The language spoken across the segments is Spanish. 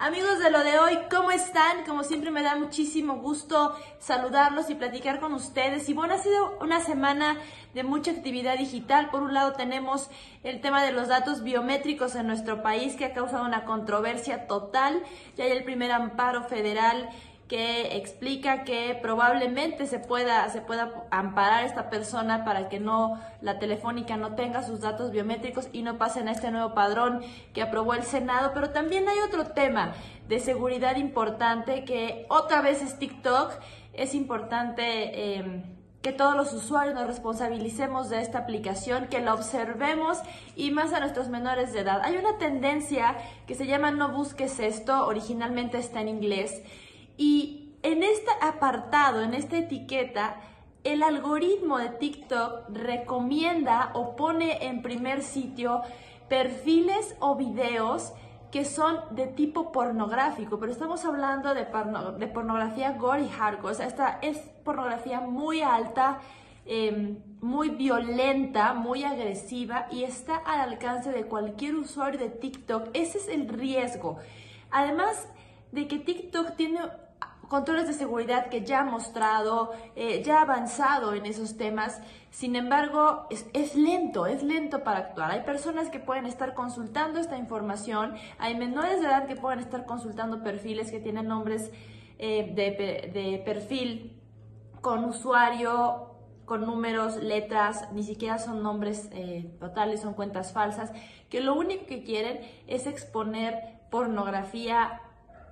Amigos de lo de hoy, ¿cómo están? Como siempre me da muchísimo gusto saludarlos y platicar con ustedes. Y bueno, ha sido una semana de mucha actividad digital. Por un lado tenemos el tema de los datos biométricos en nuestro país que ha causado una controversia total. Ya hay el primer amparo federal que explica que probablemente se pueda, se pueda amparar esta persona para que no la telefónica no tenga sus datos biométricos y no pasen a este nuevo padrón que aprobó el Senado. Pero también hay otro tema de seguridad importante que otra vez es TikTok. Es importante em, que todos los usuarios nos responsabilicemos de esta aplicación, que la observemos y más a nuestros menores de edad. Hay una tendencia que se llama no busques esto, originalmente está en inglés y en este apartado, en esta etiqueta, el algoritmo de TikTok recomienda o pone en primer sitio perfiles o videos que son de tipo pornográfico, pero estamos hablando de, pornografía gore y hardcore, o sea, esta es pornografía muy alta, em, muy violenta, muy agresiva y está al alcance de cualquier usuario de TikTok. Ese es el riesgo. Además de que TikTok tiene controles de seguridad que ya ha mostrado, eh, ya ha avanzado en esos temas. Sin embargo, es, lento, es lento para actuar. Hay personas que pueden estar consultando esta información, hay menores de edad que pueden estar consultando perfiles que tienen nombres eh, de, perfil con usuario, con números, letras, ni siquiera son nombres eh, totales, son cuentas falsas, que lo único que quieren es exponer pornografía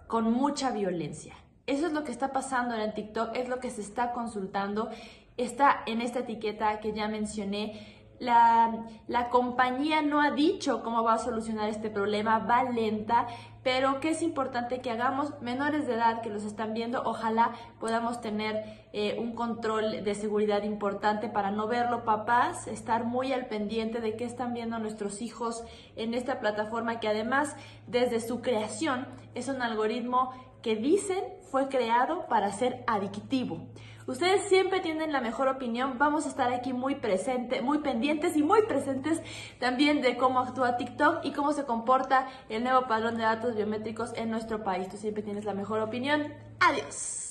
con mucha violencia. Eso es lo que está pasando en TikTok, es lo que se está consultando. Está en esta etiqueta que ya mencioné. La, la, compañía no ha dicho cómo va a solucionar este problema, va lenta, pero que es importante que hagamos menores de edad que los están viendo, ojalá podamos tener eh, un control de seguridad importante para no verlo, papás, estar muy al pendiente de qué están viendo nuestros hijos en esta plataforma que además desde su creación es un algoritmo que dicen fue creado para ser adictivo. Ustedes siempre tienen la mejor opinión. Vamos a estar aquí muy presentes, muy pendientes y muy presentes también de cómo actúa TikTok y cómo se comporta el nuevo padrón de datos biométricos en nuestro país. Tú siempre tienes la mejor opinión. Adiós.